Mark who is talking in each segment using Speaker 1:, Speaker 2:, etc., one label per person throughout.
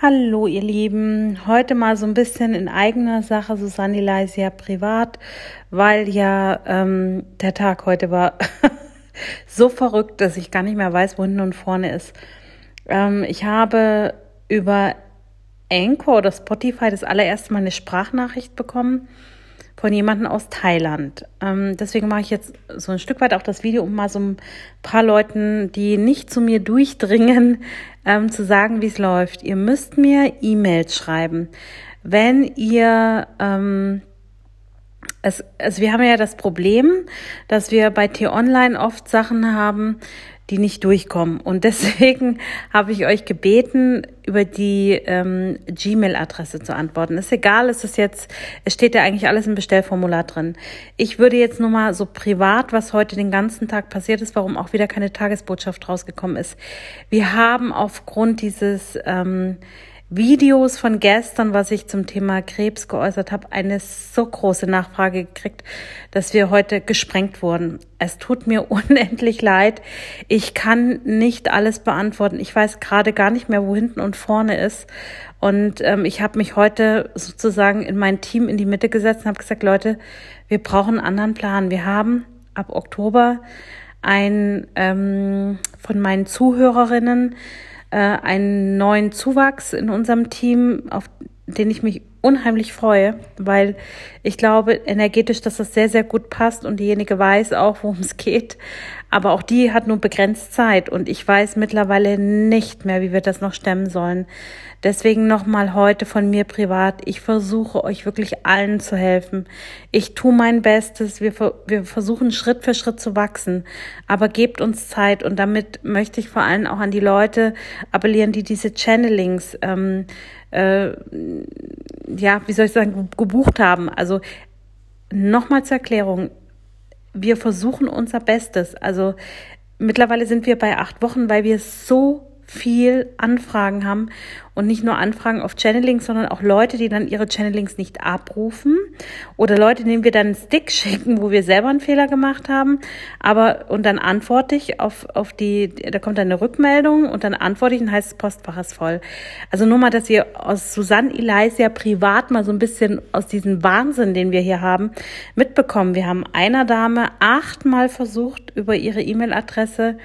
Speaker 1: Hallo ihr Lieben, heute mal so ein bisschen in eigener Sache, Susanne Leisia privat, weil ja ähm, der Tag heute war so verrückt, dass ich gar nicht mehr weiß, wo hinten und vorne ist. Ähm, ich habe über Anchor oder Spotify das allererste Mal eine Sprachnachricht bekommen von jemandem aus Thailand. Ähm, deswegen mache ich jetzt so ein Stück weit auch das Video, um mal so ein paar Leuten, die nicht zu mir durchdringen, ähm, zu sagen, wie es läuft. Ihr müsst mir E-Mails schreiben. Wenn ihr ähm, es, also wir haben ja das Problem, dass wir bei T-Online oft Sachen haben, die nicht durchkommen. Und deswegen habe ich euch gebeten, über die ähm, Gmail-Adresse zu antworten. Ist egal, ist es jetzt, es steht ja eigentlich alles im Bestellformular drin. Ich würde jetzt nur mal so privat, was heute den ganzen Tag passiert ist, warum auch wieder keine Tagesbotschaft rausgekommen ist. Wir haben aufgrund dieses ähm, Videos von gestern, was ich zum Thema Krebs geäußert habe, eine so große Nachfrage gekriegt, dass wir heute gesprengt wurden. Es tut mir unendlich leid. Ich kann nicht alles beantworten. Ich weiß gerade gar nicht mehr, wo hinten und vorne ist. Und ähm, ich habe mich heute sozusagen in mein Team in die Mitte gesetzt und habe gesagt, Leute, wir brauchen einen anderen Plan. Wir haben ab Oktober ein ähm, von meinen Zuhörerinnen äh, einen neuen Zuwachs in unserem Team, auf den ich mich unheimlich freue, weil ich glaube energetisch, dass das sehr, sehr gut passt und diejenige weiß auch, worum es geht. Aber auch die hat nur begrenzt Zeit und ich weiß mittlerweile nicht mehr, wie wir das noch stemmen sollen. Deswegen nochmal heute von mir privat. Ich versuche euch wirklich allen zu helfen. Ich tue mein Bestes. Wir, wir versuchen Schritt für Schritt zu wachsen. Aber gebt uns Zeit. Und damit möchte ich vor allem auch an die Leute appellieren, die diese Channelings, ähm, äh, ja, wie soll ich sagen, gebucht haben. Also nochmal zur Erklärung wir versuchen unser Bestes. Also mittlerweile sind wir bei acht Wochen, weil wir so viel Anfragen haben und nicht nur Anfragen auf Channelings, sondern auch Leute, die dann ihre Channelings nicht abrufen oder Leute, denen wir dann einen Stick schicken, wo wir selber einen Fehler gemacht haben, aber und dann antworte ich auf auf die, da kommt dann eine Rückmeldung und dann antworte ich und heißt Postfach ist voll. Also nur mal, dass ihr aus Susanne Elias privat mal so ein bisschen aus diesem Wahnsinn, den wir hier haben, mitbekommen. Wir haben einer Dame achtmal versucht über ihre E-Mail-Adresse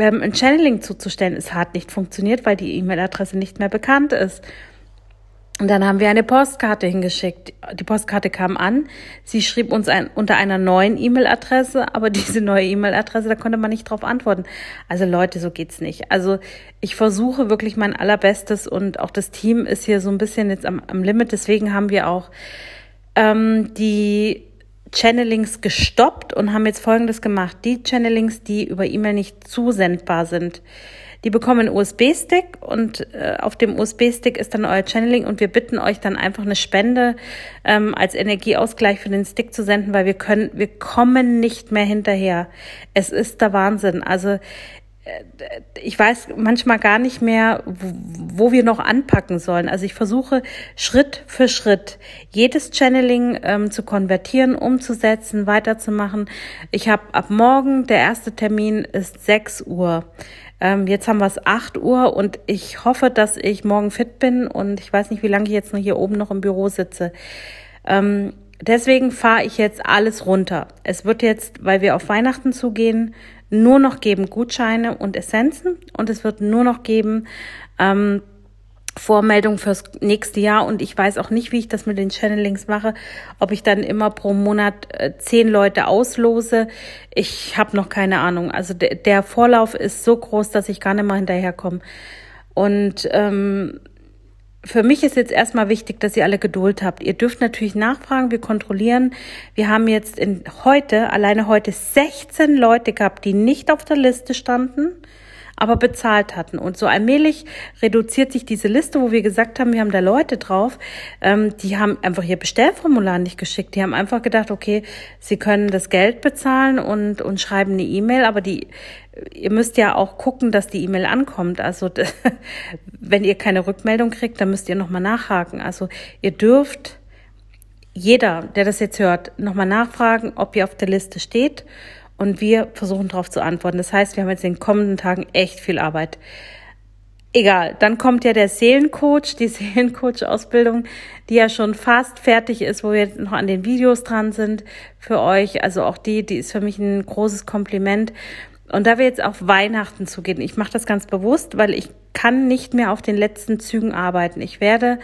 Speaker 1: ähm, ein Channeling zuzustellen. Es hat nicht funktioniert, weil die E-Mail-Adresse nicht mehr bekannt ist. Und dann haben wir eine Postkarte hingeschickt. Die Postkarte kam an. Sie schrieb uns ein, unter einer neuen E-Mail-Adresse, aber diese neue E-Mail-Adresse, da konnte man nicht drauf antworten. Also Leute, so geht's nicht. Also ich versuche wirklich mein allerbestes und auch das Team ist hier so ein bisschen jetzt am, am Limit. Deswegen haben wir auch ähm, die Channelings gestoppt und haben jetzt Folgendes gemacht. Die Channelings, die über E-Mail nicht zusendbar sind, die bekommen einen USB-Stick und äh, auf dem USB-Stick ist dann euer Channeling und wir bitten euch dann einfach eine Spende ähm, als Energieausgleich für den Stick zu senden, weil wir können, wir kommen nicht mehr hinterher. Es ist der Wahnsinn. Also ich weiß manchmal gar nicht mehr, wo wir noch anpacken sollen. Also ich versuche Schritt für Schritt jedes Channeling ähm, zu konvertieren, umzusetzen, weiterzumachen. Ich habe ab morgen, der erste Termin ist 6 Uhr. Ähm, jetzt haben wir es 8 Uhr und ich hoffe, dass ich morgen fit bin und ich weiß nicht, wie lange ich jetzt noch hier oben noch im Büro sitze. Ähm, deswegen fahre ich jetzt alles runter. Es wird jetzt, weil wir auf Weihnachten zugehen, nur noch geben Gutscheine und Essenzen und es wird nur noch geben ähm, Vormeldung fürs nächste Jahr und ich weiß auch nicht, wie ich das mit den Channelings mache, ob ich dann immer pro Monat äh, zehn Leute auslose. Ich habe noch keine Ahnung. Also der, Vorlauf ist so groß, dass ich gar nicht mal hinterherkomme. Und ähm, für mich ist jetzt erstmal wichtig, dass ihr alle Geduld habt. Ihr dürft natürlich nachfragen, wir kontrollieren. Wir haben jetzt in heute, alleine heute 16 Leute gehabt, die nicht auf der Liste standen aber bezahlt hatten. Und so allmählich reduziert sich diese Liste, wo wir gesagt haben, wir haben da Leute drauf, ähm, die haben einfach ihr Bestellformular nicht geschickt. Die haben einfach gedacht, okay, sie können das Geld bezahlen und, und schreiben eine E-Mail, aber die ihr müsst ja auch gucken, dass die E-Mail ankommt. Also wenn ihr keine Rückmeldung kriegt, dann müsst ihr nochmal nachhaken. Also ihr dürft jeder, der das jetzt hört, nochmal nachfragen, ob ihr auf der Liste steht und wir versuchen darauf zu antworten. Das heißt, wir haben jetzt in den kommenden Tagen echt viel Arbeit. Egal, dann kommt ja der Seelencoach, die Seelencoach-Ausbildung, die ja schon fast fertig ist, wo wir noch an den Videos dran sind für euch. Also auch die, die ist für mich ein großes Kompliment. Und da wir jetzt auf Weihnachten zugehen, ich mache das ganz bewusst, weil ich kann nicht mehr auf den letzten Zügen arbeiten. Ich werde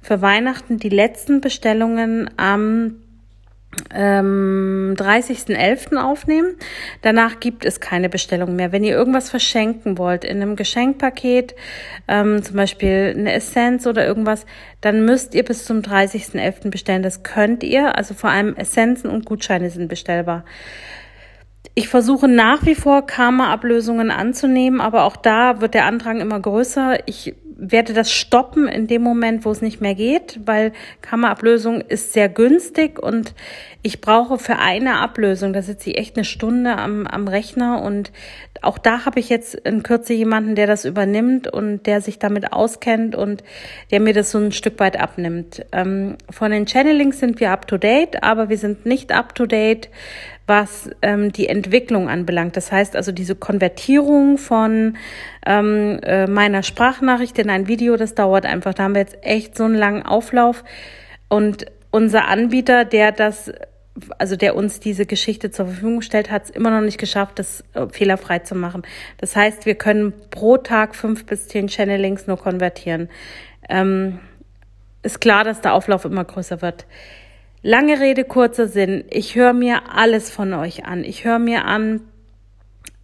Speaker 1: für Weihnachten die letzten Bestellungen am ähm, 30.11. aufnehmen. Danach gibt es keine Bestellung mehr. Wenn ihr irgendwas verschenken wollt in einem Geschenkpaket, ähm, zum Beispiel eine Essenz oder irgendwas, dann müsst ihr bis zum 30.11. bestellen. Das könnt ihr. Also vor allem Essenzen und Gutscheine sind bestellbar. Ich versuche nach wie vor Karma-Ablösungen anzunehmen, aber auch da wird der Andrang immer größer. Ich werde das stoppen in dem Moment, wo es nicht mehr geht, weil Kammerablösung ist sehr günstig und ich brauche für eine Ablösung, da sitze ich echt eine Stunde am, am Rechner und auch da habe ich jetzt in Kürze jemanden, der das übernimmt und der sich damit auskennt und der mir das so ein Stück weit abnimmt. Ähm, von den Channelings sind wir up to date, aber wir sind nicht up to date, was ähm, die Entwicklung anbelangt. Das heißt also diese Konvertierung von ähm, äh, meiner Sprachnachricht in ein Video, das dauert einfach. Da haben wir jetzt echt so einen langen Auflauf und unser Anbieter, der das also der uns diese Geschichte zur Verfügung stellt, hat es immer noch nicht geschafft, das äh, fehlerfrei zu machen. Das heißt, wir können pro Tag fünf bis zehn Channelings nur konvertieren. Ähm, ist klar, dass der Auflauf immer größer wird. Lange Rede, kurzer Sinn. Ich höre mir alles von euch an. Ich höre mir an,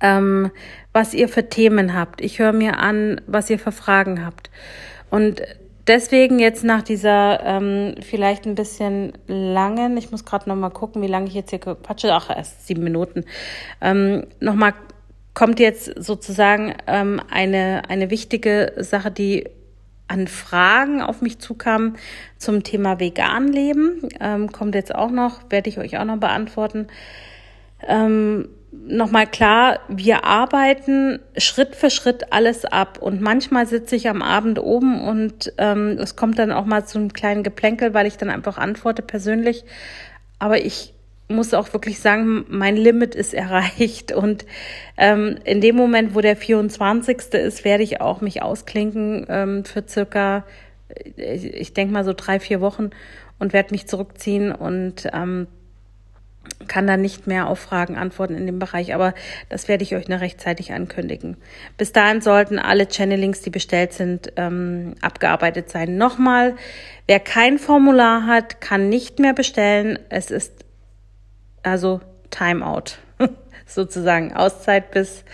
Speaker 1: ähm, was ihr für Themen habt. Ich höre mir an, was ihr für Fragen habt. Und deswegen jetzt nach dieser ähm, vielleicht ein bisschen langen, ich muss gerade noch mal gucken, wie lange ich jetzt hier quatsche, ach, erst sieben Minuten, ähm, noch mal kommt jetzt sozusagen ähm, eine, eine wichtige Sache, die an Fragen auf mich zukam zum Thema vegan leben. Ähm, kommt jetzt auch noch, werde ich euch auch noch beantworten. Ähm, nochmal klar, wir arbeiten Schritt für Schritt alles ab. Und manchmal sitze ich am Abend oben und ähm, es kommt dann auch mal zu einem kleinen Geplänkel, weil ich dann einfach antworte persönlich. Aber ich muss auch wirklich sagen, mein Limit ist erreicht. Und ähm, in dem Moment, wo der 24. ist, werde ich auch mich ausklinken ähm, für circa, ich, ich denke mal so drei, vier Wochen und werde mich zurückziehen und ähm, kann dann nicht mehr auf Fragen antworten in dem Bereich, aber das werde ich euch noch rechtzeitig ankündigen. Bis dahin sollten alle Channelings, die bestellt sind, ähm, abgearbeitet sein. Nochmal, wer kein Formular hat, kann nicht mehr bestellen. Es ist also Timeout, sozusagen Auszeit, bis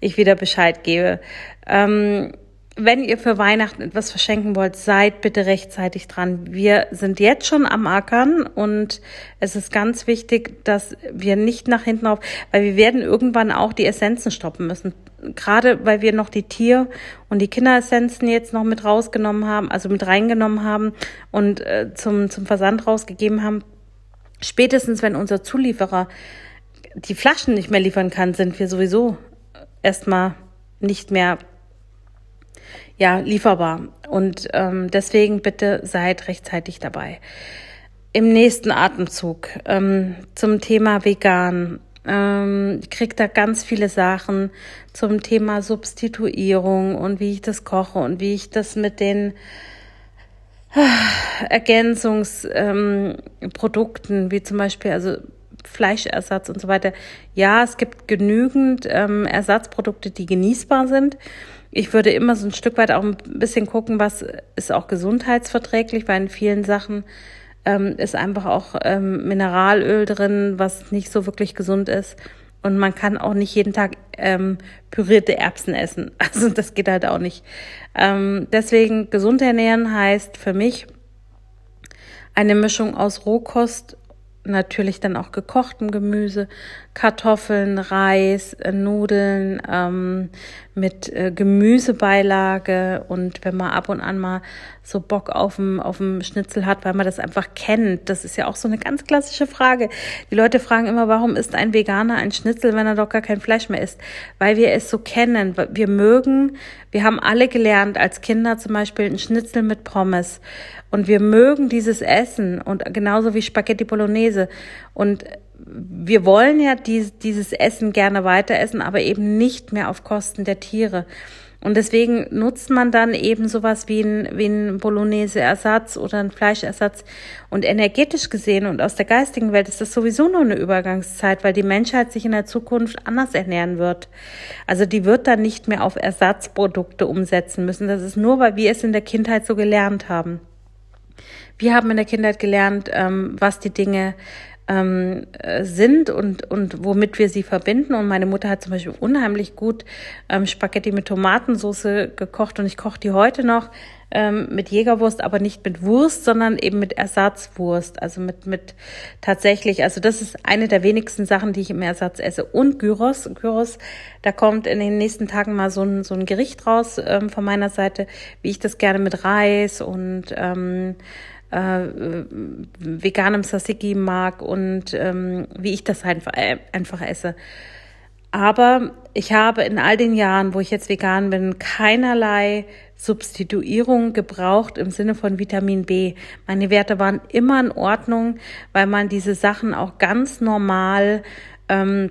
Speaker 1: ich wieder Bescheid gebe. Ähm, wenn ihr für Weihnachten etwas verschenken wollt, seid bitte rechtzeitig dran. Wir sind jetzt schon am Ackern und es ist ganz wichtig, dass wir nicht nach hinten auf, weil wir werden irgendwann auch die Essenzen stoppen müssen. Gerade weil wir noch die Tier- und die Kinderessenzen jetzt noch mit rausgenommen haben, also mit reingenommen haben und äh, zum, zum Versand rausgegeben haben. Spätestens, wenn unser Zulieferer die Flaschen nicht mehr liefern kann, sind wir sowieso erstmal nicht mehr ja, lieferbar. Und ähm, deswegen bitte seid rechtzeitig dabei. Im nächsten Atemzug ähm, zum Thema vegan. Ähm, ich krieg da ganz viele Sachen zum Thema Substituierung und wie ich das koche und wie ich das mit den äh, Ergänzungsprodukten, ähm, wie zum Beispiel also Fleischersatz und so weiter. Ja, es gibt genügend ähm, Ersatzprodukte, die genießbar sind ich würde immer so ein Stück weit auch ein bisschen gucken, was ist auch gesundheitsverträglich, weil in vielen Sachen ähm, ist einfach auch ähm, Mineralöl drin, was nicht so wirklich gesund ist. Und man kann auch nicht jeden Tag ähm, pürierte Erbsen essen. Also das geht halt auch nicht. Ähm, deswegen gesund ernähren heißt für mich eine Mischung aus Rohkost natürlich dann auch gekochtem Gemüse, Kartoffeln, Reis, äh, Nudeln ähm, mit äh, Gemüsebeilage und wenn man ab und an mal so Bock auf dem, auf dem Schnitzel hat, weil man das einfach kennt. Das ist ja auch so eine ganz klassische Frage. Die Leute fragen immer, warum isst ein Veganer ein Schnitzel, wenn er doch gar kein Fleisch mehr isst? Weil wir es so kennen. Wir mögen, wir haben alle gelernt, als Kinder zum Beispiel ein Schnitzel mit Pommes. Und wir mögen dieses Essen und genauso wie Spaghetti Bolognese. Und wir wollen ja dies, dieses Essen gerne weiter essen, aber eben nicht mehr auf Kosten der Tiere. Und deswegen nutzt man dann eben sowas wie ein, wie ein Bolognese-Ersatz oder ein Fleischersatz. Und energetisch gesehen und aus der geistigen Welt ist das sowieso nur eine Übergangszeit, weil die Menschheit sich in der Zukunft anders ernähren wird. Also die wird dann nicht mehr auf Ersatzprodukte umsetzen müssen. Das ist nur, weil wir es in der Kindheit so gelernt haben. Wir haben in der Kindheit gelernt, ähm, was die Dinge ähm, äh, sind und, und womit wir sie verbinden. Und meine Mutter hat zum Beispiel unheimlich gut ähm, Spaghetti mit Tomatensauce gekocht und ich koche die heute noch ähm, mit Jägerwurst, aber nicht mit Wurst, sondern eben mit Ersatzwurst. Also mit, mit tatsächlich, also das ist eine der wenigsten Sachen, die ich im Ersatz esse. Und Gyros, Gyros, da kommt in den nächsten Tagen mal so ein, so ein Gericht raus ähm, von meiner Seite, wie ich das gerne mit Reis und ähm, äh, veganem Tzatziki mag und ähm, wie ich das einfach, äh, einfach esse. Aber ich habe in all den Jahren, wo ich jetzt vegan bin, keinerlei Substituierung gebraucht im Sinne von Vitamin B. Meine Werte waren immer in Ordnung, weil man diese Sachen auch ganz normal ähm,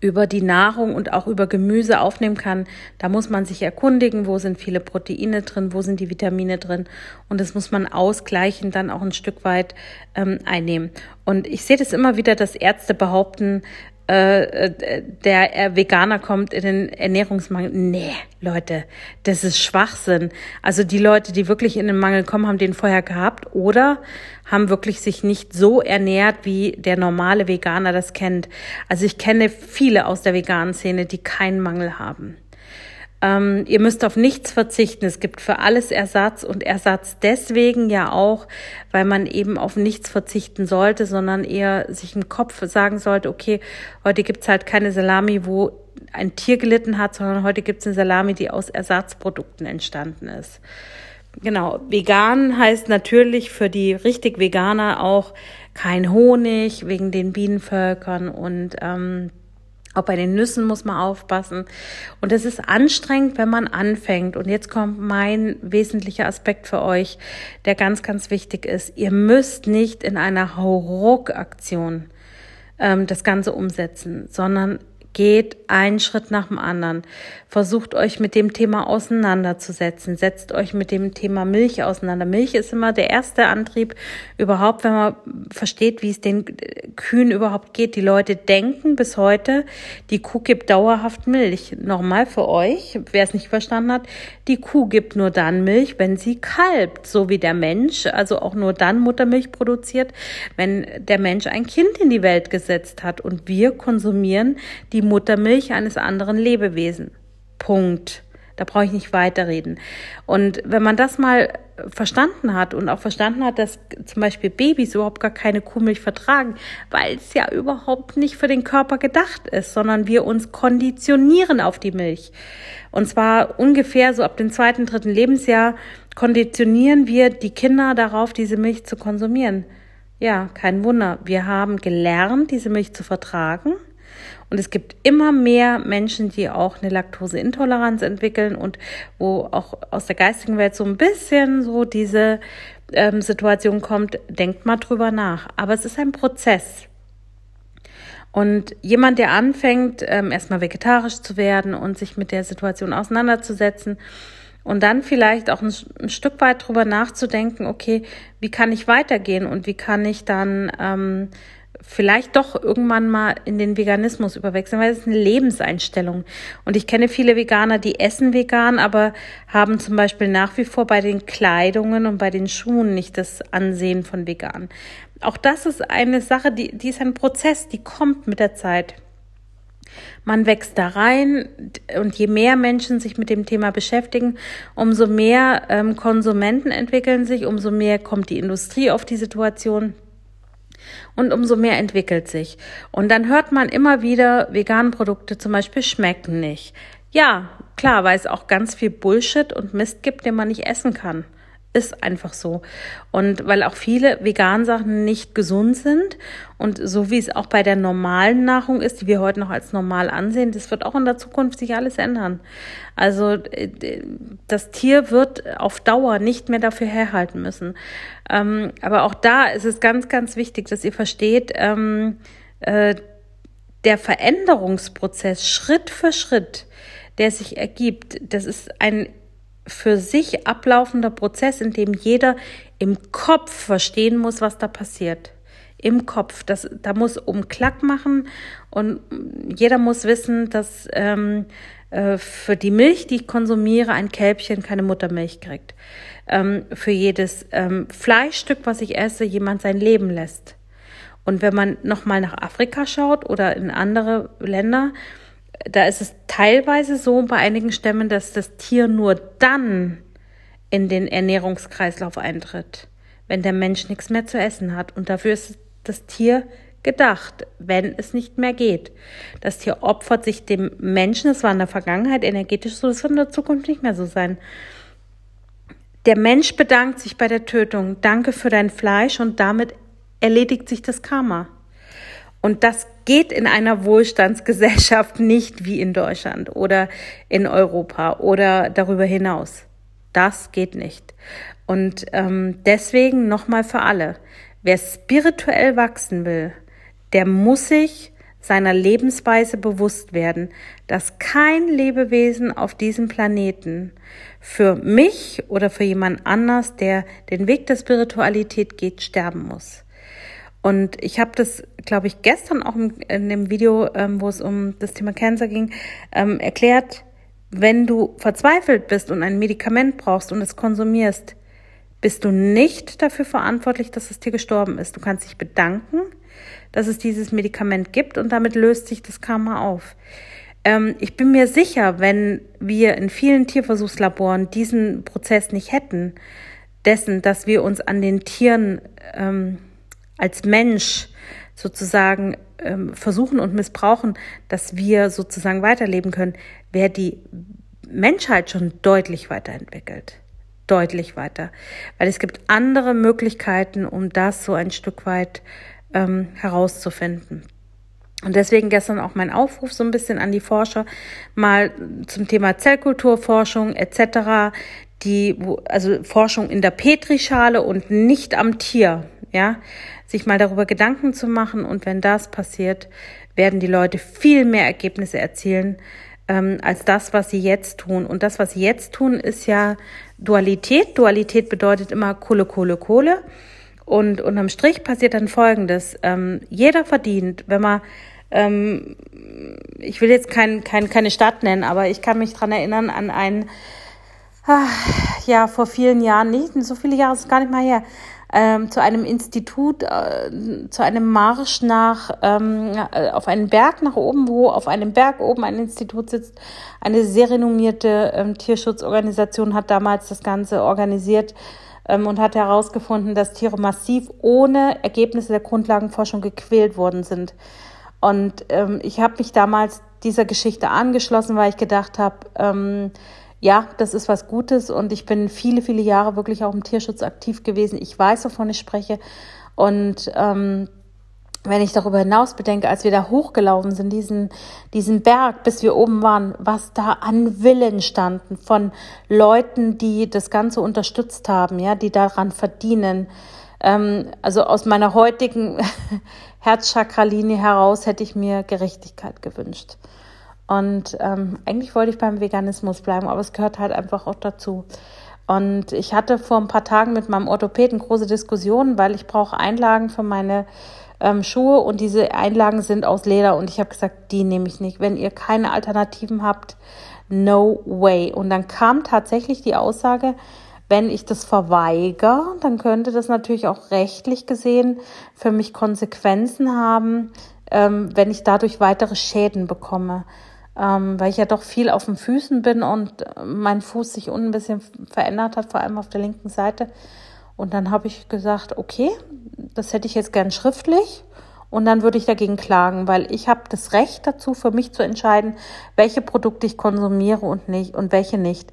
Speaker 1: über die Nahrung und auch über Gemüse aufnehmen kann, da muss man sich erkundigen, wo sind viele Proteine drin, wo sind die Vitamine drin und das muss man ausgleichen, dann auch ein Stück weit ähm, einnehmen. Und ich sehe das immer wieder, dass Ärzte behaupten, äh, der Veganer kommt in den Ernährungsmangel. Nee, Leute, das ist Schwachsinn. Also die Leute, die wirklich in den Mangel kommen, haben den vorher gehabt oder haben wirklich sich nicht so ernährt, wie der normale Veganer das kennt. Also ich kenne viele aus der veganen Szene, die keinen Mangel haben. Ähm, ihr müsst auf nichts verzichten. Es gibt für alles Ersatz und Ersatz deswegen ja auch, weil man eben auf nichts verzichten sollte, sondern eher sich im Kopf sagen sollte, okay, heute gibt's halt keine Salami, wo ein Tier gelitten hat, sondern heute gibt's eine Salami, die aus Ersatzprodukten entstanden ist. Genau, vegan heißt natürlich für die richtig Veganer auch kein Honig wegen den Bienenvölkern und ähm, auch bei den Nüssen muss man aufpassen. Und es ist anstrengend, wenn man anfängt. Und jetzt kommt mein wesentlicher Aspekt für euch, der ganz, ganz wichtig ist. Ihr müsst nicht in einer Hauruck-Aktion ähm, das Ganze umsetzen, sondern geht einen Schritt nach dem anderen. Versucht euch mit dem Thema auseinanderzusetzen. Setzt euch mit dem Thema Milch auseinander. Milch ist immer der erste Antrieb überhaupt, wenn man versteht, wie es den Kühen überhaupt geht. Die Leute denken bis heute, die Kuh gibt dauerhaft Milch. Nochmal für euch, wer es nicht verstanden hat, die Kuh gibt nur dann Milch, wenn sie kalbt, so wie der Mensch, also auch nur dann Muttermilch produziert, wenn der Mensch ein Kind in die Welt gesetzt hat. Und wir konsumieren die Muttermilch eines anderen Lebewesen. Punkt. Da brauche ich nicht weiterreden. Und wenn man das mal verstanden hat und auch verstanden hat, dass zum Beispiel Babys überhaupt gar keine Kuhmilch vertragen, weil es ja überhaupt nicht für den Körper gedacht ist, sondern wir uns konditionieren auf die Milch. Und zwar ungefähr so ab dem zweiten, dritten Lebensjahr konditionieren wir die Kinder darauf, diese Milch zu konsumieren. Ja, kein Wunder. Wir haben gelernt, diese Milch zu vertragen und es gibt immer mehr Menschen, die auch eine Laktoseintoleranz entwickeln und wo auch aus der geistigen Welt so ein bisschen so diese ähm, Situation kommt. Denkt mal drüber nach. Aber es ist ein Prozess. Und jemand, der anfängt, ähm, erstmal vegetarisch zu werden und sich mit der Situation auseinanderzusetzen, und dann vielleicht auch ein, ein, Stück weit drüber nachzudenken, okay, wie kann ich weitergehen und wie kann ich dann ähm, vielleicht doch irgendwann mal in den Veganismus überwechseln, weil es ist eine Lebenseinstellung. Und ich kenne viele Veganer, die essen vegan, aber haben zum Beispiel nach wie vor bei den Kleidungen und bei den Schuhen nicht das Ansehen von vegan. Auch das ist eine Sache, die, die ist ein Prozess, die kommt mit der Zeit. Man wächst da rein und je mehr Menschen sich mit dem Thema beschäftigen, umso mehr ähm, Konsumenten entwickeln sich, umso mehr kommt die Industrie auf die Situation und umso mehr entwickelt sich. Und dann hört man immer wieder, vegane Produkte zum Beispiel schmecken nicht. Ja, klar, weil es auch ganz viel Bullshit und Mist gibt, den man nicht essen kann. Ist einfach so. Und weil auch viele vegan Sachen nicht gesund sind und so wie es auch bei der normalen Nahrung ist, die wir heute noch als normal ansehen, das wird auch in der Zukunft sich alles ändern. Also äh, das Tier wird auf Dauer nicht mehr dafür herhalten müssen. Ähm, aber auch da ist es ganz, ganz wichtig, dass ihr versteht, ähm, äh, der Veränderungsprozess Schritt für Schritt, der sich ergibt. Das ist ein für sich ablaufender Prozess, in dem jeder im Kopf verstehen muss, was da passiert. Im Kopf. Das, da muss um Klack machen und jeder muss wissen, dass ähm, äh, für die Milch, die ich konsumiere, ein Kälbchen keine Muttermilch kriegt. Ähm, für jedes ähm, Fleischstück, was ich esse, jemand sein Leben lässt. Und wenn man nochmal nach Afrika schaut oder in andere Länder, da ist es teilweise so bei einigen Stämmen, dass das Tier nur dann in den Ernährungskreislauf eintritt, wenn der Mensch nichts mehr zu essen hat. Und dafür ist das Tier gedacht, wenn es nicht mehr geht. Das Tier opfert sich dem Menschen, das war in der Vergangenheit energetisch so, das wird in der Zukunft nicht mehr so sein. Der Mensch bedankt sich bei der Tötung, danke für dein Fleisch und damit erledigt sich das Karma. Und das geht in einer Wohlstandsgesellschaft nicht wie in Deutschland oder in Europa oder darüber hinaus. Das geht nicht. Und ähm, deswegen nochmal für alle, wer spirituell wachsen will, der muss sich seiner Lebensweise bewusst werden, dass kein Lebewesen auf diesem Planeten für mich oder für jemand anders, der den Weg der Spiritualität geht, sterben muss. Und ich habe das, glaube ich, gestern auch in dem Video, ähm, wo es um das Thema Cancer ging, ähm, erklärt, wenn du verzweifelt bist und ein Medikament brauchst und es konsumierst, bist du nicht dafür verantwortlich, dass es dir gestorben ist. Du kannst dich bedanken, dass es dieses Medikament gibt und damit löst sich das Karma auf. Ähm, ich bin mir sicher, wenn wir in vielen Tierversuchslaboren diesen Prozess nicht hätten, dessen, dass wir uns an den Tieren ähm, als Mensch sozusagen ähm, versuchen und missbrauchen, dass wir sozusagen weiterleben können, wäre die Menschheit schon deutlich weiterentwickelt. Deutlich weiter. Weil es gibt andere Möglichkeiten, um das so ein Stück weit ähm, herauszufinden. Und deswegen gestern auch mein Aufruf so ein bisschen an die Forscher, mal zum Thema Zellkulturforschung etc., die, also Forschung in der Petrischale und nicht am Tier, ja, sich mal darüber Gedanken zu machen. Und wenn das passiert, werden die Leute viel mehr Ergebnisse erzielen ähm, als das, was sie jetzt tun. Und das, was sie jetzt tun, ist ja Dualität. Dualität bedeutet immer Kohle, Kohle, Kohle. Und unterm Strich passiert dann Folgendes. Ähm, jeder verdient, wenn man ähm, ich will jetzt kein, kein, keine Stadt nennen, aber ich kann mich dran erinnern an ein, ah, ja, vor vielen Jahren, nicht so viele Jahre ist gar nicht mal her, ähm, zu einem Institut, äh, zu einem Marsch nach ähm, äh, auf einen Berg nach oben, wo auf einem Berg oben ein Institut sitzt. Eine sehr renommierte ähm, Tierschutzorganisation hat damals das Ganze organisiert ähm, und hat herausgefunden, dass Tiere massiv ohne Ergebnisse der Grundlagenforschung gequält worden sind. Und ähm, ich habe mich damals dieser Geschichte angeschlossen, weil ich gedacht habe, ähm, ja, das ist was Gutes und ich bin viele, viele Jahre wirklich auch im Tierschutz aktiv gewesen. Ich weiß, wovon ich spreche. Und ähm, wenn ich darüber hinaus bedenke, als wir da hochgelaufen sind, diesen, diesen Berg, bis wir oben waren, was da an Willen standen von Leuten, die das Ganze unterstützt haben, ja, die daran verdienen. Ähm, also aus meiner heutigen Herzchakralinie heraus hätte ich mir Gerechtigkeit gewünscht. Und ähm, eigentlich wollte ich beim Veganismus bleiben, aber es gehört halt einfach auch dazu. Und ich hatte vor ein paar Tagen mit meinem Orthopäden große Diskussionen, weil ich brauche Einlagen für meine ähm, Schuhe und diese Einlagen sind aus Leder und ich habe gesagt, die nehme ich nicht. Wenn ihr keine Alternativen habt, no way. Und dann kam tatsächlich die Aussage, wenn ich das verweigere, dann könnte das natürlich auch rechtlich gesehen für mich Konsequenzen haben, ähm, wenn ich dadurch weitere Schäden bekomme ähm, weil ich ja doch viel auf den Füßen bin und mein Fuß sich unten ein bisschen verändert hat, vor allem auf der linken Seite. Und dann habe ich gesagt, okay, das hätte ich jetzt gern schriftlich. Und dann würde ich dagegen klagen, weil ich habe das Recht dazu, für mich zu entscheiden, welche Produkte ich konsumiere und nicht und welche nicht.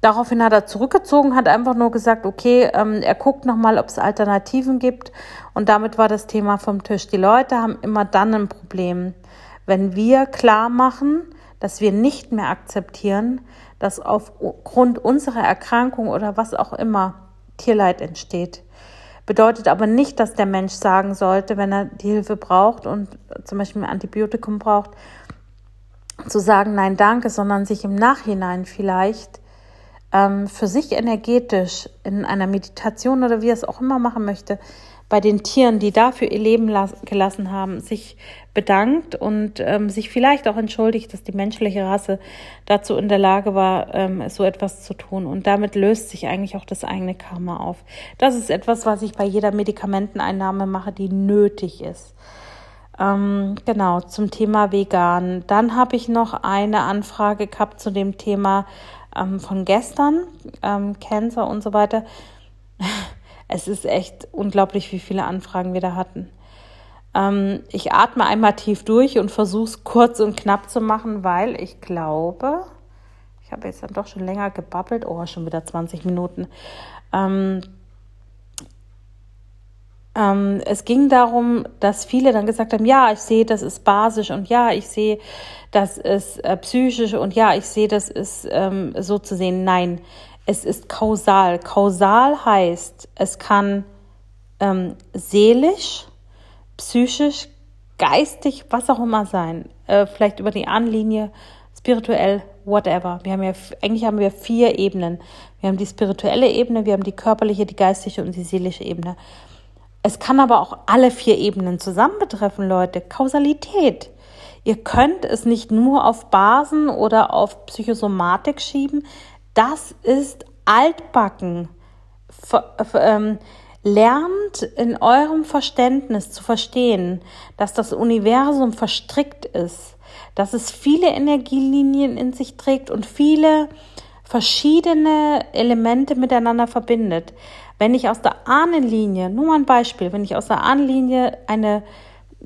Speaker 1: Daraufhin hat er zurückgezogen, hat einfach nur gesagt, okay, ähm, er guckt nochmal, ob es Alternativen gibt. Und damit war das Thema vom Tisch. Die Leute haben immer dann ein Problem, wenn wir klar machen, dass wir nicht mehr akzeptieren, dass aufgrund unserer Erkrankung oder was auch immer Tierleid entsteht. Bedeutet aber nicht, dass der Mensch sagen sollte, wenn er die Hilfe braucht und zum Beispiel ein Antibiotikum braucht, zu sagen, nein, danke, sondern sich im Nachhinein vielleicht ähm, für sich energetisch in einer Meditation oder wie er es auch immer machen möchte, bei den Tieren, die dafür ihr Leben gelassen haben, sich bedankt und ähm, sich vielleicht auch entschuldigt, dass die menschliche Rasse dazu in der Lage war, ähm, so etwas zu tun. Und damit löst sich eigentlich auch das eigene Karma auf. Das ist etwas, was ich bei jeder Medikamenteneinnahme mache, die nötig ist. Ähm, genau, zum Thema vegan. Dann habe ich noch eine Anfrage gehabt zu dem Thema ähm, von gestern, ähm, Cancer und so weiter. Es ist echt unglaublich, wie viele Anfragen wir da hatten. Ähm, ich atme einmal tief durch und versuche es kurz und knapp zu machen, weil ich glaube, ich habe jetzt dann doch schon länger gebabbelt, oh, schon wieder 20 Minuten. Ähm, ähm, es ging darum, dass viele dann gesagt haben, ja, ich sehe, das ist basisch und ja, ich sehe, das ist äh, psychisch und ja, ich sehe, das ist ähm, so zu sehen. Nein, es ist kausal. Kausal heißt, es kann ähm, seelisch, psychisch, geistig, was auch immer sein. Äh, vielleicht über die Ahnenlinie, spirituell, whatever. Wir haben ja, eigentlich haben wir vier Ebenen. Wir haben die spirituelle Ebene, wir haben die körperliche, die geistige und die seelische Ebene. Es kann aber auch alle vier Ebenen zusammen betreffen, Leute. Kausalität. Ihr könnt es nicht nur auf Basen oder auf Psychosomatik schieben. Das ist altbacken. Ähm, lernt in eurem Verständnis zu verstehen, dass das Universum verstrickt ist, dass es viele Energielinien in sich trägt und viele verschiedene Elemente miteinander verbindet. Wenn ich aus der Ahnenlinie, nur mal ein Beispiel, wenn ich aus der Ahnenlinie eine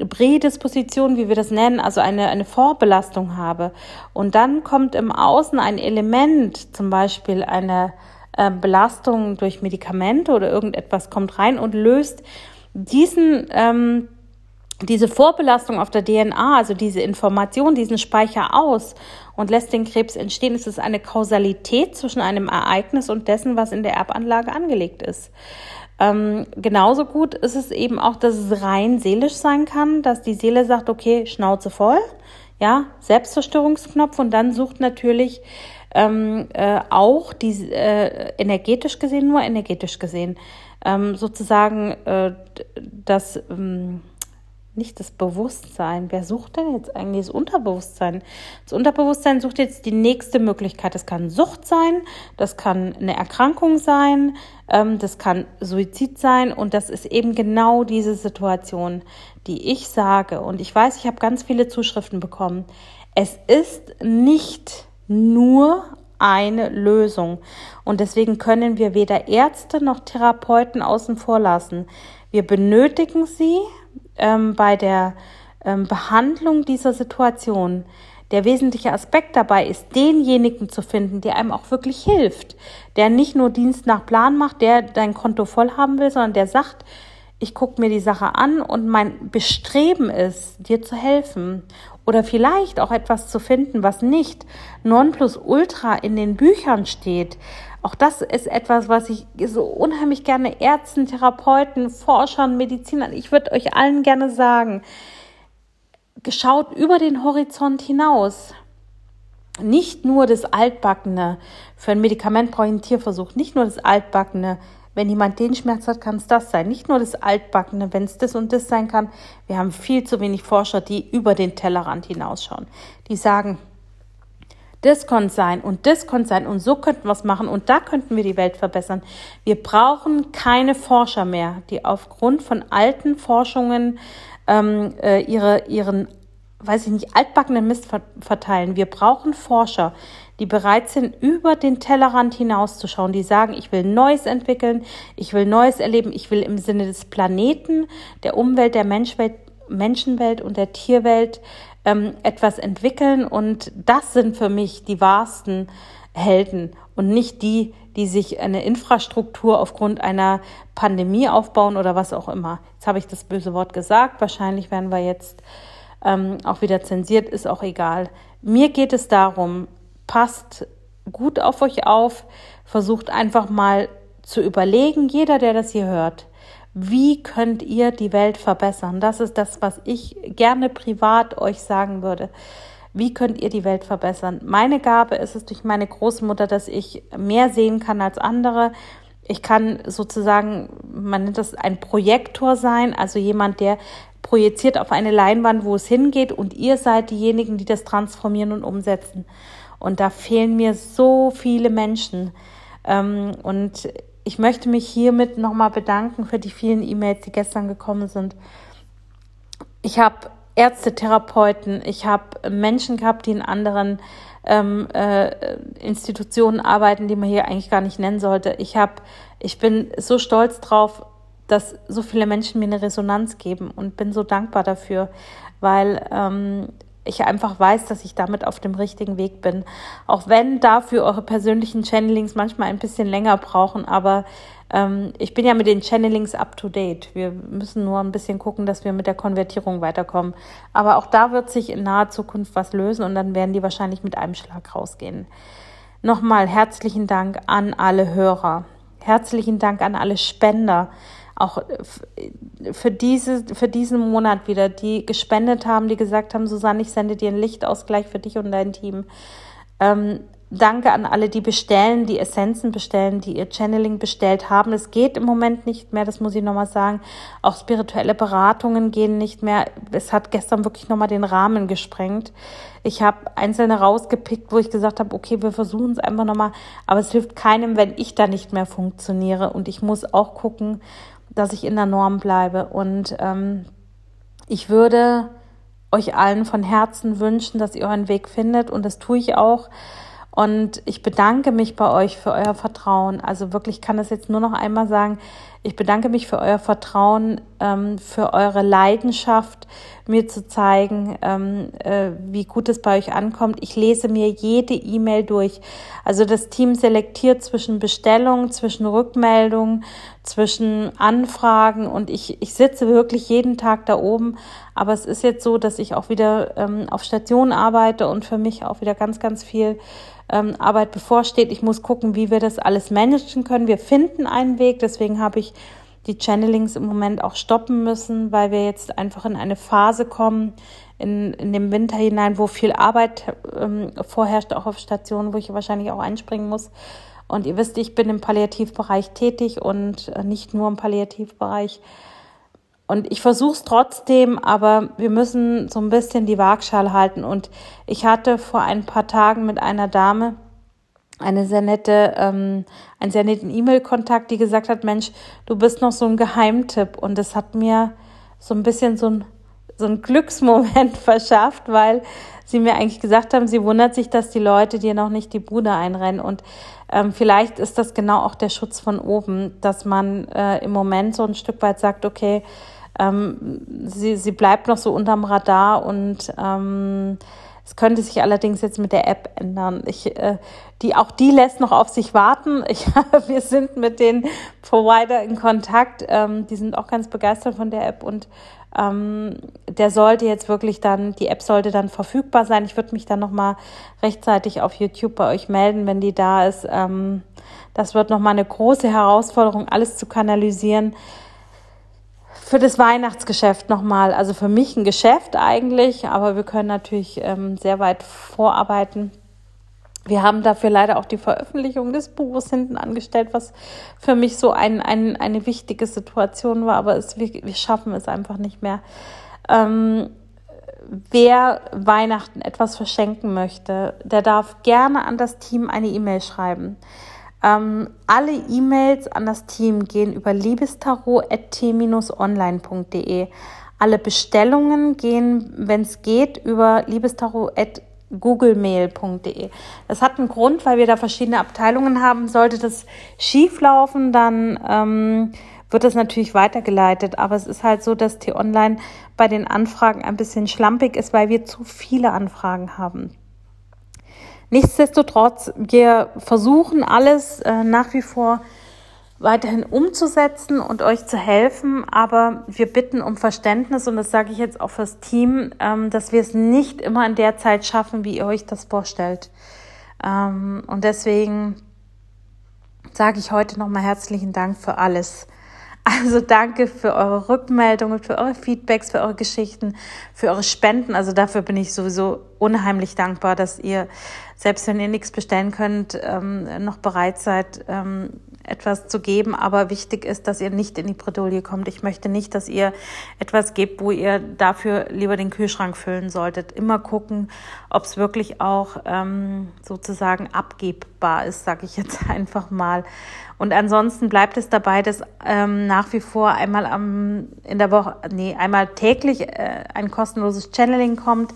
Speaker 1: Prädisposition, wie wir das nennen, also eine, eine Vorbelastung habe. Und dann kommt im Außen ein Element, zum Beispiel eine äh, Belastung durch Medikamente oder irgendetwas kommt rein und löst diesen, ähm, diese Vorbelastung auf der DNA, also diese Information, diesen Speicher aus und lässt den Krebs entstehen. Es ist eine Kausalität zwischen einem Ereignis und dessen, was in der Erbanlage angelegt ist. Ähm, genauso gut ist es eben auch, dass es rein seelisch sein kann, dass die Seele sagt, okay, Schnauze voll, ja, Selbstzerstörungsknopf. Und dann sucht natürlich ähm, äh, auch die äh, energetisch gesehen, nur energetisch gesehen, ähm, sozusagen äh, das ähm, nicht das Bewusstsein. Wer sucht denn jetzt eigentlich das Unterbewusstsein? Das Unterbewusstsein sucht jetzt die nächste Möglichkeit. Das kann Sucht sein, das kann eine Erkrankung sein, ähm, das kann Suizid sein und das ist eben genau diese Situation, die ich sage. Und ich weiß, ich habe ganz viele Zuschriften bekommen. Es ist nicht nur eine Lösung. Und deswegen können wir weder Ärzte noch Therapeuten außen vor lassen. Wir benötigen sie, ähm, bei der ähm, Behandlung dieser Situation. Der wesentliche Aspekt dabei ist, denjenigen zu finden, der einem auch wirklich hilft, der nicht nur Dienst nach Plan macht, der dein Konto voll haben will, sondern der sagt, ich gucke mir die Sache an und mein Bestreben ist, dir zu helfen oder vielleicht auch etwas zu finden, was nicht nonplusultra in den Büchern steht, auch das ist etwas, was ich so unheimlich gerne Ärzten, Therapeuten, Forschern, Medizinern, ich würde euch allen gerne sagen, geschaut über den Horizont hinaus. Nicht nur das Altbackene, für ein Medikament brauche ich einen Tierversuch, nicht nur das Altbackene, wenn jemand den Schmerz hat, kann es das sein. Nicht nur das Altbackene, wenn es das und das sein kann. Wir haben viel zu wenig Forscher, die über den Tellerrand hinausschauen. Die sagen, das konnte sein und das konnte sein und so könnten wir es machen und da könnten wir die Welt verbessern. Wir brauchen keine Forscher mehr, die aufgrund von alten Forschungen ähm, äh, ihre, ihren, weiß ich nicht, altbackenen Mist verteilen. Wir brauchen Forscher, die bereit sind, über den Tellerrand hinauszuschauen, die sagen, ich will Neues entwickeln, ich will Neues erleben, ich will im Sinne des Planeten, der Umwelt, der Menschwelt, Menschenwelt und der Tierwelt ähm, etwas entwickeln und das sind für mich die wahrsten Helden und nicht die, die sich eine Infrastruktur aufgrund einer Pandemie aufbauen oder was auch immer. Jetzt habe ich das böse Wort gesagt. Wahrscheinlich werden wir jetzt ähm, auch wieder zensiert, ist auch egal. Mir geht es darum, passt gut auf euch auf, versucht einfach mal zu überlegen, jeder, der das hier hört, wie könnt ihr die Welt verbessern? Das ist das, was ich gerne privat euch sagen würde. wie könnt ihr die Welt verbessern. Meine Gabe ist es durch meine Großmutter, dass ich mehr sehen kann als andere. Ich kann sozusagen, man nennt das ein Projektor sein, also jemand, der projiziert auf eine Leinwand, wo es hingeht und ihr seid diejenigen, die das transformieren und umsetzen. Und da fehlen mir so viele Menschen. Ähm, und ich möchte mich hiermit nochmal bedanken für die vielen E-Mails, die gestern gekommen sind. Ich habe Ärzte, Therapeuten, ich habe Menschen gehabt, die in anderen ähm, äh, Institutionen arbeiten, die man hier eigentlich gar nicht nennen sollte. Ich habe, ich bin so stolz drauf, dass so viele Menschen mir eine Resonanz geben und bin so dankbar dafür, weil ähm, ich einfach weiß, dass ich damit auf dem richtigen Weg bin. Auch wenn dafür eure persönlichen Channelings manchmal ein bisschen länger brauchen, aber ähm, ich bin ja mit den Channelings up to date. Wir müssen nur ein bisschen gucken, dass wir mit der Konvertierung weiterkommen. Aber auch da wird sich in naher Zukunft was lösen und dann werden die wahrscheinlich mit einem Schlag rausgehen. Nochmal herzlichen Dank an alle Hörer. Herzlichen Dank an alle Spender auch für, diese, für diesen Monat wieder, die gespendet haben, die gesagt haben, Susanne, ich sende dir einen Lichtausgleich für dich und dein Team. Ähm, danke an alle, die bestellen, die Essenzen bestellen, die ihr Channeling bestellt haben. Es geht im Moment nicht mehr, das muss ich nochmal sagen. Auch spirituelle Beratungen gehen nicht mehr. Es hat gestern wirklich nochmal den Rahmen gesprengt. Ich habe einzelne rausgepickt, wo ich gesagt habe, okay, wir versuchen es einfach nochmal. Aber es hilft keinem, wenn ich da nicht mehr funktioniere. Und ich muss auch gucken, dass ich in der Norm bleibe. Und ähm, ich würde euch allen von Herzen wünschen, dass ihr euren Weg findet. Und das tue ich auch. Und ich bedanke mich bei euch für euer Vertrauen. Also wirklich kann das jetzt nur noch einmal sagen. Ich bedanke mich für euer Vertrauen, ähm, für eure Leidenschaft, mir zu zeigen, ähm, äh, wie gut es bei euch ankommt. Ich lese mir jede E-Mail durch. Also das Team selektiert zwischen Bestellungen, zwischen Rückmeldungen, zwischen Anfragen und ich, ich sitze wirklich jeden Tag da oben. Aber es ist jetzt so, dass ich auch wieder ähm, auf Station arbeite und für mich auch wieder ganz, ganz viel ähm, Arbeit bevorsteht. Ich muss gucken, wie wir das alles managen können. Wir finden einen Weg, deswegen habe ich die Channelings im Moment auch stoppen müssen, weil wir jetzt einfach in eine Phase kommen, in, in den Winter hinein, wo viel Arbeit ähm, vorherrscht, auch auf Stationen, wo ich wahrscheinlich auch einspringen muss. Und ihr wisst, ich bin im Palliativbereich tätig und äh, nicht nur im Palliativbereich. Und ich versuche es trotzdem, aber wir müssen so ein bisschen die Waagschale halten. Und ich hatte vor ein paar Tagen mit einer Dame eine sehr nette, ähm, einen sehr netten E-Mail-Kontakt, die gesagt hat, Mensch, du bist noch so ein Geheimtipp. Und das hat mir so ein bisschen so ein, so ein Glücksmoment verschafft, weil sie mir eigentlich gesagt haben, sie wundert sich, dass die Leute dir noch nicht die Bude einrennen. Und ähm, vielleicht ist das genau auch der Schutz von oben, dass man äh, im Moment so ein Stück weit sagt, okay, ähm, sie, sie bleibt noch so unterm Radar und ähm, es könnte sich allerdings jetzt mit der App ändern. Ich, äh, die, auch die lässt noch auf sich warten. Ich, wir sind mit den Provider in Kontakt. Ähm, die sind auch ganz begeistert von der App und ähm, der sollte jetzt wirklich dann, die App sollte dann verfügbar sein. Ich würde mich dann nochmal rechtzeitig auf YouTube bei euch melden, wenn die da ist. Ähm, das wird nochmal eine große Herausforderung, alles zu kanalisieren für das Weihnachtsgeschäft nochmal. Also für mich ein Geschäft eigentlich, aber wir können natürlich ähm, sehr weit vorarbeiten. Wir haben dafür leider auch die Veröffentlichung des Buches hinten angestellt, was für mich so ein, ein, eine wichtige Situation war, aber es, wir, wir schaffen es einfach nicht mehr. Ähm, wer Weihnachten etwas verschenken möchte, der darf gerne an das Team eine E-Mail schreiben. Ähm, alle E-Mails an das Team gehen über liebestarot.t-online.de. Alle Bestellungen gehen, wenn es geht, über liebestarot.googlemail.de. Das hat einen Grund, weil wir da verschiedene Abteilungen haben. Sollte das schief laufen, dann ähm, wird das natürlich weitergeleitet. Aber es ist halt so, dass T-Online bei den Anfragen ein bisschen schlampig ist, weil wir zu viele Anfragen haben. Nichtsdestotrotz, wir versuchen alles äh, nach wie vor weiterhin umzusetzen und euch zu helfen, aber wir bitten um Verständnis und das sage ich jetzt auch fürs Team, ähm, dass wir es nicht immer in der Zeit schaffen, wie ihr euch das vorstellt. Ähm, und deswegen sage ich heute nochmal herzlichen Dank für alles. Also danke für eure Rückmeldungen, für eure Feedbacks, für eure Geschichten, für eure Spenden. Also dafür bin ich sowieso unheimlich dankbar, dass ihr, selbst wenn ihr nichts bestellen könnt, ähm, noch bereit seid, ähm, etwas zu geben. Aber wichtig ist, dass ihr nicht in die Bredouille kommt. Ich möchte nicht, dass ihr etwas gebt, wo ihr dafür lieber den Kühlschrank füllen solltet. Immer gucken, ob es wirklich auch ähm, sozusagen abgebbar ist, sage ich jetzt einfach mal. Und ansonsten bleibt es dabei, dass ähm, nach wie vor einmal am, in der Woche, nee, einmal täglich äh, ein kostenloses Channeling kommt.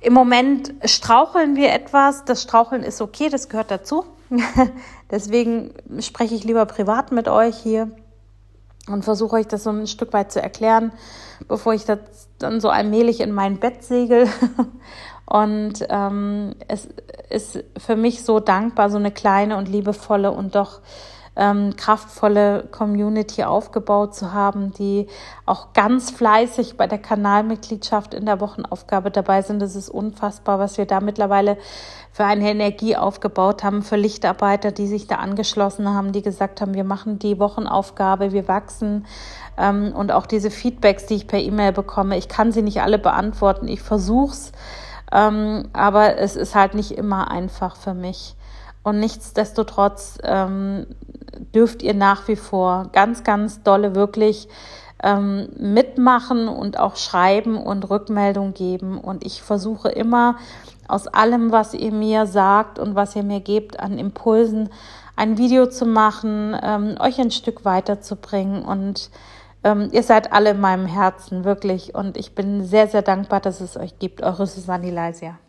Speaker 1: Im Moment straucheln wir etwas. Das Straucheln ist okay, das gehört dazu. Deswegen spreche ich lieber privat mit euch hier und versuche euch das so ein Stück weit zu erklären, bevor ich das dann so allmählich in mein Bett segel. Und ähm, es ist für mich so dankbar, so eine kleine und liebevolle und doch ähm, kraftvolle Community aufgebaut zu haben, die auch ganz fleißig bei der Kanalmitgliedschaft in der Wochenaufgabe dabei sind. Das ist unfassbar, was wir da mittlerweile für eine Energie aufgebaut haben, für Lichtarbeiter, die sich da angeschlossen haben, die gesagt haben, wir machen die Wochenaufgabe, wir wachsen. Ähm, und auch diese Feedbacks, die ich per E-Mail bekomme, ich kann sie nicht alle beantworten. Ich versuch's, ähm, aber es ist halt nicht immer einfach für mich. Und nichtsdestotrotz ähm, dürft ihr nach wie vor ganz, ganz dolle wirklich ähm, mitmachen und auch schreiben und Rückmeldung geben. Und ich versuche immer aus allem, was ihr mir sagt und was ihr mir gebt an Impulsen, ein Video zu machen, ähm, euch ein Stück weiterzubringen. Und ähm, ihr seid alle in meinem Herzen, wirklich. Und ich bin sehr, sehr dankbar, dass es euch gibt. Eure Susanne Leisia.